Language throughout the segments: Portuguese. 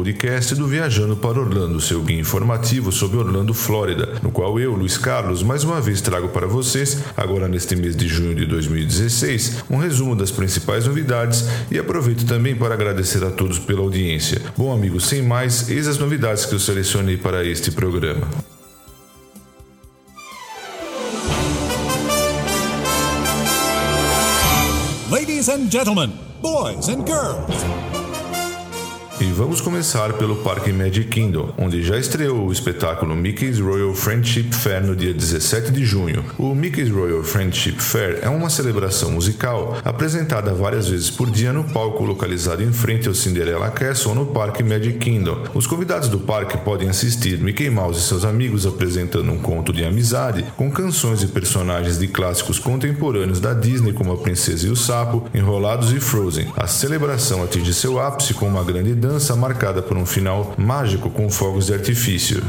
podcast do Viajando para Orlando, seu guia informativo sobre Orlando, Flórida, no qual eu, Luiz Carlos, mais uma vez trago para vocês, agora neste mês de junho de 2016, um resumo das principais novidades e aproveito também para agradecer a todos pela audiência. Bom, amigos, sem mais, eis as novidades que eu selecionei para este programa. Ladies and gentlemen, boys and girls. E vamos começar pelo Parque Magic Kingdom, onde já estreou o espetáculo Mickey's Royal Friendship Fair no dia 17 de junho. O Mickey's Royal Friendship Fair é uma celebração musical apresentada várias vezes por dia no palco localizado em frente ao Cinderella Castle no Parque Magic Kingdom. Os convidados do parque podem assistir Mickey Mouse e seus amigos apresentando um conto de amizade com canções e personagens de clássicos contemporâneos da Disney como A Princesa e o Sapo, Enrolados e Frozen. A celebração atinge seu ápice com uma grande dança dança marcada por um final mágico com fogos de artifício.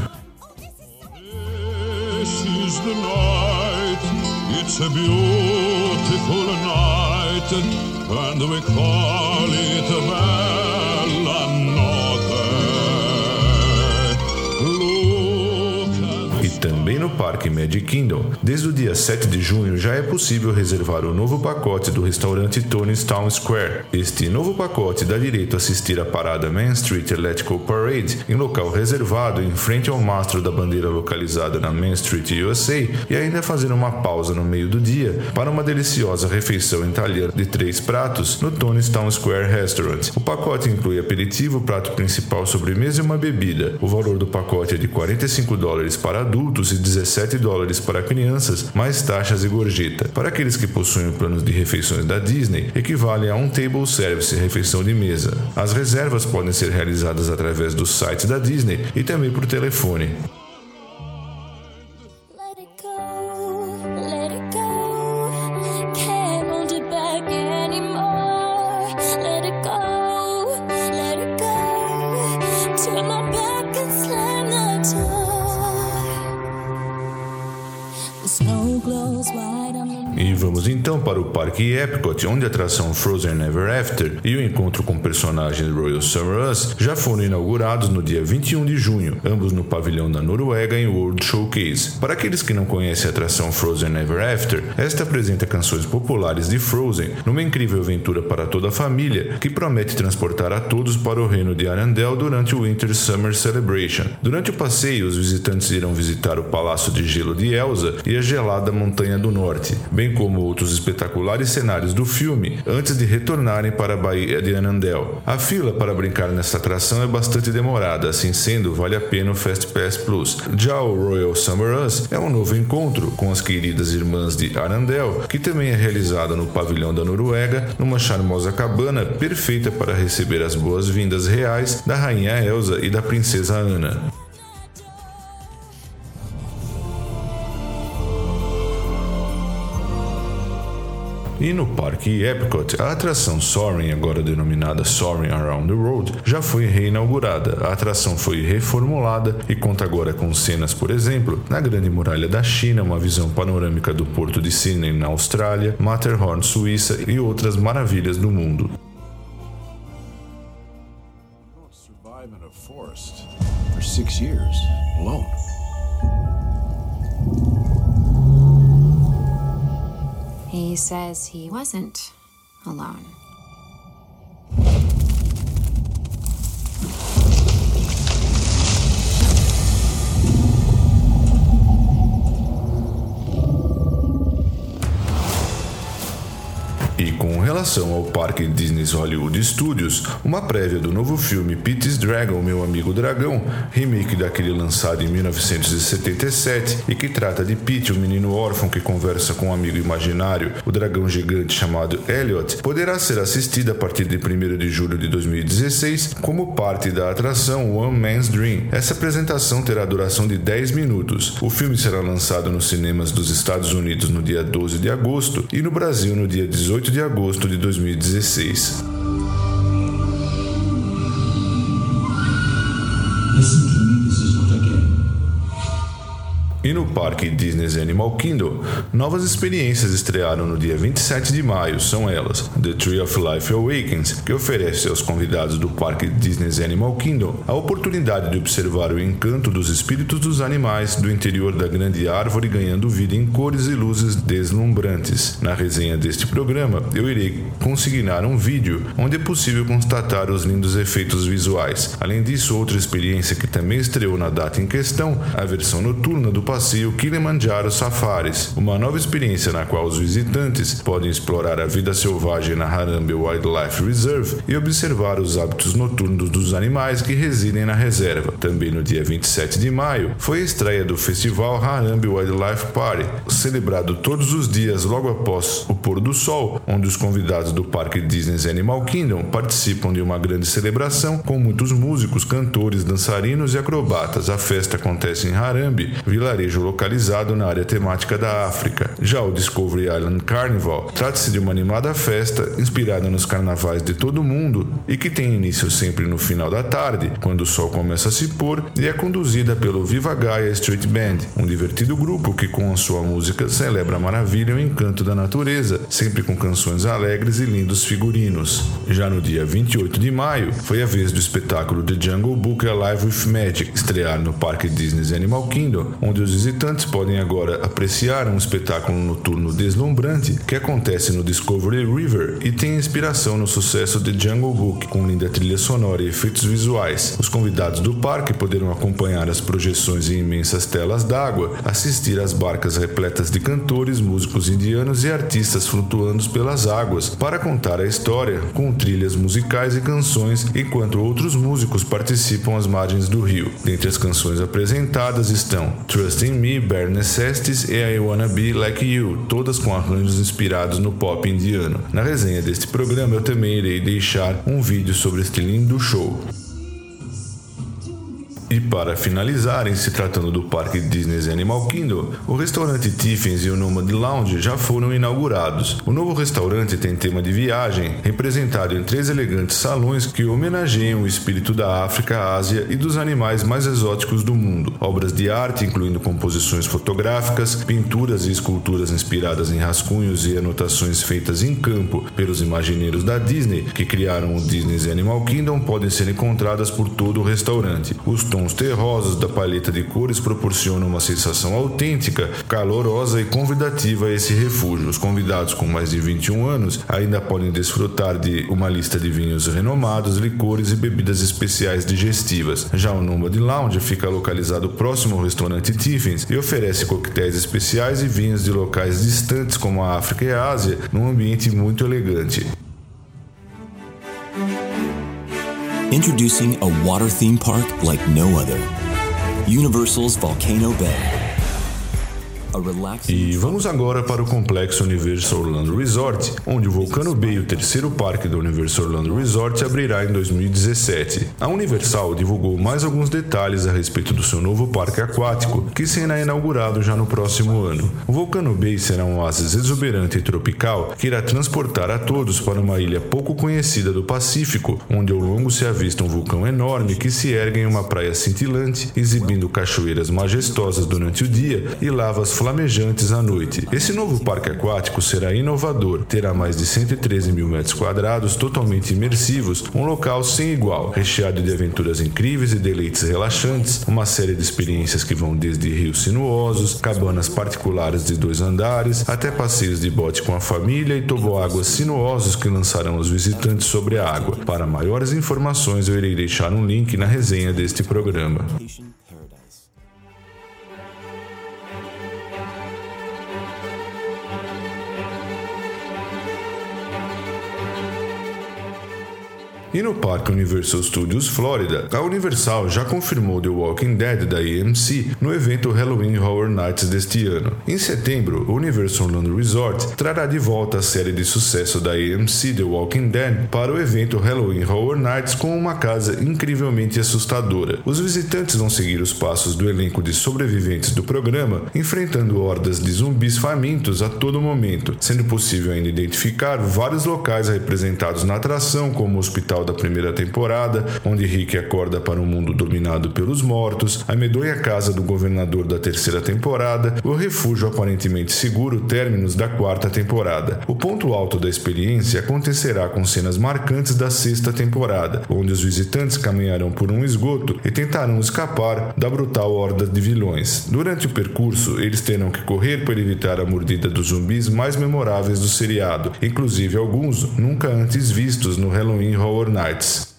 Também no Parque Magic Kingdom. Desde o dia 7 de junho já é possível reservar o novo pacote do restaurante Tony's Town Square. Este novo pacote dá direito a assistir à parada Main Street Electrical Parade em local reservado em frente ao mastro da bandeira localizada na Main Street USA e ainda fazer uma pausa no meio do dia para uma deliciosa refeição talher de três pratos no Tony's Town Square Restaurant. O pacote inclui aperitivo, prato principal, sobremesa e uma bebida. O valor do pacote é de 45 dólares para adultos adultos e 17 dólares para crianças, mais taxas e gorjeta. Para aqueles que possuem planos de refeições da Disney, equivale a um table service, refeição de mesa. As reservas podem ser realizadas através do site da Disney e também por telefone. Parque Epcot, onde a atração Frozen Ever After e o encontro com personagens Royal Summer Us já foram inaugurados no dia 21 de junho, ambos no pavilhão da Noruega em World Showcase. Para aqueles que não conhecem a atração Frozen Ever After, esta apresenta canções populares de Frozen numa incrível aventura para toda a família que promete transportar a todos para o reino de Arendelle durante o Winter Summer Celebration. Durante o passeio, os visitantes irão visitar o Palácio de Gelo de Elsa e a gelada Montanha do Norte, bem como outros espetaculares cenários do filme antes de retornarem para a Baía de Anandel. A fila para brincar nesta atração é bastante demorada, assim sendo, vale a pena o Fast Pass Plus. Já o Royal Summer Us é um novo encontro com as queridas irmãs de Arandel, que também é realizado no pavilhão da Noruega, numa charmosa cabana perfeita para receber as boas-vindas reais da rainha Elsa e da princesa Ana. E no Parque Epcot, a atração Soaring, agora denominada Soaring Around the World, já foi reinaugurada. A atração foi reformulada e conta agora com cenas, por exemplo, na Grande Muralha da China, uma visão panorâmica do Porto de Sydney na Austrália, Matterhorn, Suíça e outras maravilhas do mundo. He says he wasn't alone. Relação ao parque Disney Hollywood Studios, uma prévia do novo filme Pete's Dragon, Meu Amigo Dragão, remake daquele lançado em 1977 e que trata de Pete, um menino órfão que conversa com um amigo imaginário, o dragão gigante chamado Elliot, poderá ser assistida a partir de 1 de julho de 2016 como parte da atração One Man's Dream. Essa apresentação terá duração de 10 minutos. O filme será lançado nos cinemas dos Estados Unidos no dia 12 de agosto e no Brasil no dia 18 de agosto de 2016. E no Parque Disney's Animal Kingdom, novas experiências estrearam no dia 27 de maio. São elas: The Tree of Life Awakens, que oferece aos convidados do Parque Disney's Animal Kingdom a oportunidade de observar o encanto dos espíritos dos animais do interior da grande árvore ganhando vida em cores e luzes deslumbrantes. Na resenha deste programa, eu irei consignar um vídeo onde é possível constatar os lindos efeitos visuais. Além disso, outra experiência que também estreou na data em questão, a versão noturna do passeio Kilimanjaro Safaris, uma nova experiência na qual os visitantes podem explorar a vida selvagem na Harambe Wildlife Reserve e observar os hábitos noturnos dos animais que residem na reserva. Também no dia 27 de maio, foi a estreia do festival Harambe Wildlife Party, celebrado todos os dias logo após o pôr do sol, onde os convidados do Parque Disney's Animal Kingdom participam de uma grande celebração com muitos músicos, cantores, dançarinos e acrobatas. A festa acontece em Harambe, vilarejo localizado na área temática da África. Já o Discovery Island Carnival trata-se de uma animada festa inspirada nos carnavais de todo o mundo e que tem início sempre no final da tarde, quando o sol começa a se pôr, e é conduzida pelo Viva Gaia Street Band, um divertido grupo que com a sua música celebra a maravilha e o encanto da natureza, sempre com canções alegres e lindos figurinos. Já no dia 28 de maio, foi a vez do espetáculo The Jungle Book Alive with Magic estrear no Parque Disney's Animal Kingdom, onde os visitantes podem agora apreciar um espetáculo noturno deslumbrante que acontece no Discovery River e tem inspiração no sucesso The Jungle Book, com linda trilha sonora e efeitos visuais. Os convidados do parque poderão acompanhar as projeções em imensas telas d'água, assistir às barcas repletas de cantores, músicos indianos e artistas flutuando pelas águas para contar a história com trilhas musicais e canções, enquanto outros músicos participam às margens do rio. Dentre as canções apresentadas estão Trust in Me, Bare Necessities e I Wanna Be Like You, todas com arranjos inspirados no pop indiano. Na resenha deste programa eu também irei deixar um vídeo sobre este lindo show. E para finalizar, em se tratando do Parque Disney's Animal Kingdom, o restaurante Tiffins e o Nomad Lounge já foram inaugurados. O novo restaurante tem tema de viagem, representado em três elegantes salões que homenageiam o espírito da África, Ásia e dos animais mais exóticos do mundo. Obras de arte, incluindo composições fotográficas, pinturas e esculturas inspiradas em rascunhos e anotações feitas em campo pelos imagineiros da Disney que criaram o Disney's Animal Kingdom, podem ser encontradas por todo o restaurante. Os tons tons terrosos da paleta de cores proporcionam uma sensação autêntica, calorosa e convidativa a esse refúgio. Os convidados com mais de 21 anos ainda podem desfrutar de uma lista de vinhos renomados, licores e bebidas especiais digestivas. Já o Nomad Lounge fica localizado próximo ao restaurante Tiffins e oferece coquetéis especiais e vinhos de locais distantes como a África e a Ásia, num ambiente muito elegante. Introducing a water theme park like no other Universal's Volcano Bay. E vamos agora para o complexo Universal Orlando Resort, onde o Volcano Bay, o terceiro parque do Universal Orlando Resort, abrirá em 2017. A Universal divulgou mais alguns detalhes a respeito do seu novo parque aquático, que será inaugurado já no próximo ano. O Volcano Bay será um oásis exuberante e tropical que irá transportar a todos para uma ilha pouco conhecida do Pacífico, onde ao longo se avista um vulcão enorme que se ergue em uma praia cintilante, exibindo cachoeiras majestosas durante o dia e lavas flamejantes à noite. Esse novo parque aquático será inovador, terá mais de 113 mil metros quadrados totalmente imersivos, um local sem igual, recheado de aventuras incríveis e deleites relaxantes, uma série de experiências que vão desde rios sinuosos, cabanas particulares de dois andares, até passeios de bote com a família e toboáguas sinuosos que lançarão os visitantes sobre a água. Para maiores informações, eu irei deixar um link na resenha deste programa. E no Parque Universal Studios Florida, a Universal já confirmou The Walking Dead da AMC no evento Halloween Horror Nights deste ano. Em setembro, o Universal Orlando Resort trará de volta a série de sucesso da AMC The Walking Dead para o evento Halloween Horror Nights com uma casa incrivelmente assustadora. Os visitantes vão seguir os passos do elenco de sobreviventes do programa, enfrentando hordas de zumbis famintos a todo momento, sendo possível ainda identificar vários locais representados na atração, como o Hospital final da primeira temporada, onde Rick acorda para um mundo dominado pelos mortos, a medonha casa do governador da terceira temporada, o refúgio aparentemente seguro términos da quarta temporada. O ponto alto da experiência acontecerá com cenas marcantes da sexta temporada, onde os visitantes caminharão por um esgoto e tentarão escapar da brutal horda de vilões. Durante o percurso, eles terão que correr para evitar a mordida dos zumbis mais memoráveis do seriado, inclusive alguns nunca antes vistos no Halloween Horror Nights.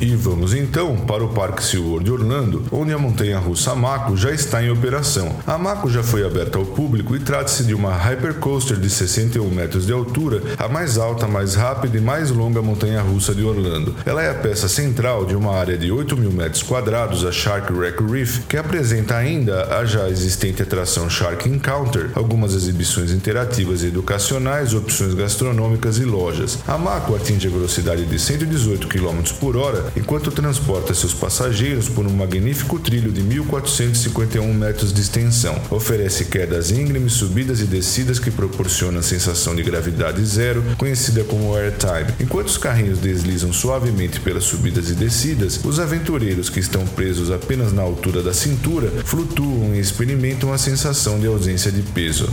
E vamos então para o Parque SeaWorld Orlando, onde a montanha-russa Mako já está em operação. A Mako já foi aberta ao público e trata-se de uma hypercoaster de 61 metros de altura, a mais alta, mais rápida e mais longa montanha-russa de Orlando. Ela é a peça central de uma área de 8 mil metros quadrados, a Shark Wreck Reef, que apresenta ainda a já existente atração Shark Encounter, algumas exibições interativas e educacionais, opções gastronômicas e lojas. A Mako atinge a velocidade de 118 km por hora enquanto transporta seus passageiros por um magnífico trilho de 1.451 metros de extensão. Oferece quedas íngremes, subidas e descidas que proporcionam a sensação de gravidade zero, conhecida como airtime. Enquanto os carrinhos deslizam suavemente pelas subidas e descidas, os aventureiros que estão presos apenas na altura da cintura flutuam e experimentam a sensação de ausência de peso.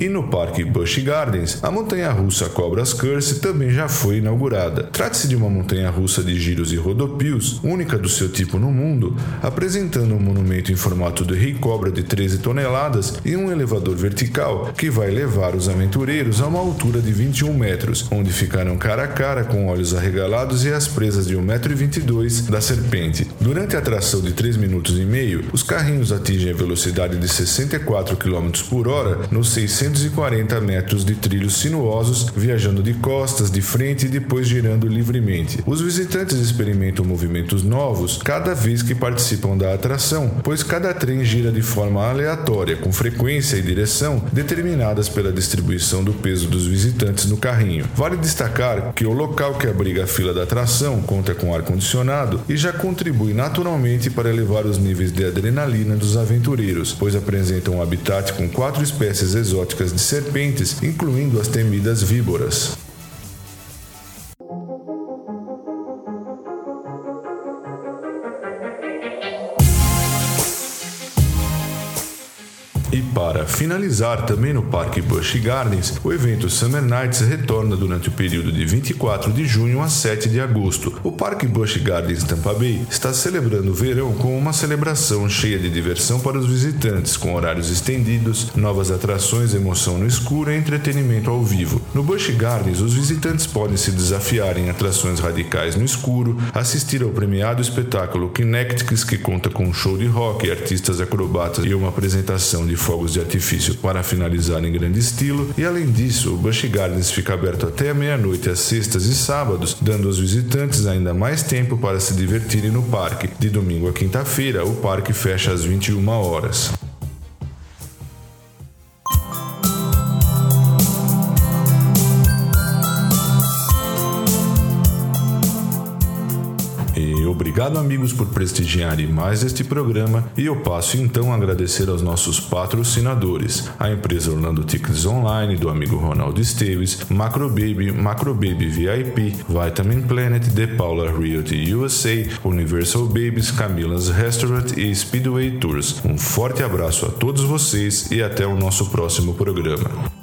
E no Parque Busch Gardens, a montanha-russa Cobras Curse também já foi inaugurada. Trata-se de uma montanha-russa de giros e rodopios, única do seu tipo no mundo, apresentando um monumento em formato de rei cobra de 13 toneladas e um elevador vertical que vai levar os aventureiros a uma altura de 21 metros, onde ficarão cara a cara com olhos arregalados e as presas de 1,22m da serpente. Durante a atração de 3 minutos e meio, os carrinhos atingem a velocidade de 64 km por hora nos 600 240 metros de trilhos sinuosos, viajando de costas, de frente e depois girando livremente. Os visitantes experimentam movimentos novos cada vez que participam da atração, pois cada trem gira de forma aleatória, com frequência e direção determinadas pela distribuição do peso dos visitantes no carrinho. Vale destacar que o local que abriga a fila da atração conta com ar-condicionado e já contribui naturalmente para elevar os níveis de adrenalina dos aventureiros, pois apresentam um habitat com quatro espécies exóticas de serpentes, incluindo as temidas víboras. E para finalizar, também no Parque Busch Gardens, o evento Summer Nights retorna durante o período de 24 de junho a 7 de agosto. O Parque Busch Gardens Tampa Bay está celebrando o verão com uma celebração cheia de diversão para os visitantes, com horários estendidos, novas atrações, emoção no escuro e entretenimento ao vivo. No Busch Gardens, os visitantes podem se desafiar em atrações radicais no escuro, assistir ao premiado espetáculo Kinectics, que conta com um show de rock, artistas acrobatas e uma apresentação de fogos de artifício para finalizar em grande estilo, e além disso, o Busch Gardens fica aberto até a meia-noite às sextas e sábados, dando aos visitantes ainda mais tempo para se divertirem no parque. De domingo a quinta-feira, o parque fecha às 21 horas. Obrigado, amigos, por prestigiarem mais este programa e eu passo então a agradecer aos nossos patrocinadores, a empresa Orlando Tickets Online, do amigo Ronaldo Esteves, Macrobaby, Macrobaby VIP, Vitamin Planet, The Paula Realty USA, Universal Babies, Camila's Restaurant e Speedway Tours. Um forte abraço a todos vocês e até o nosso próximo programa.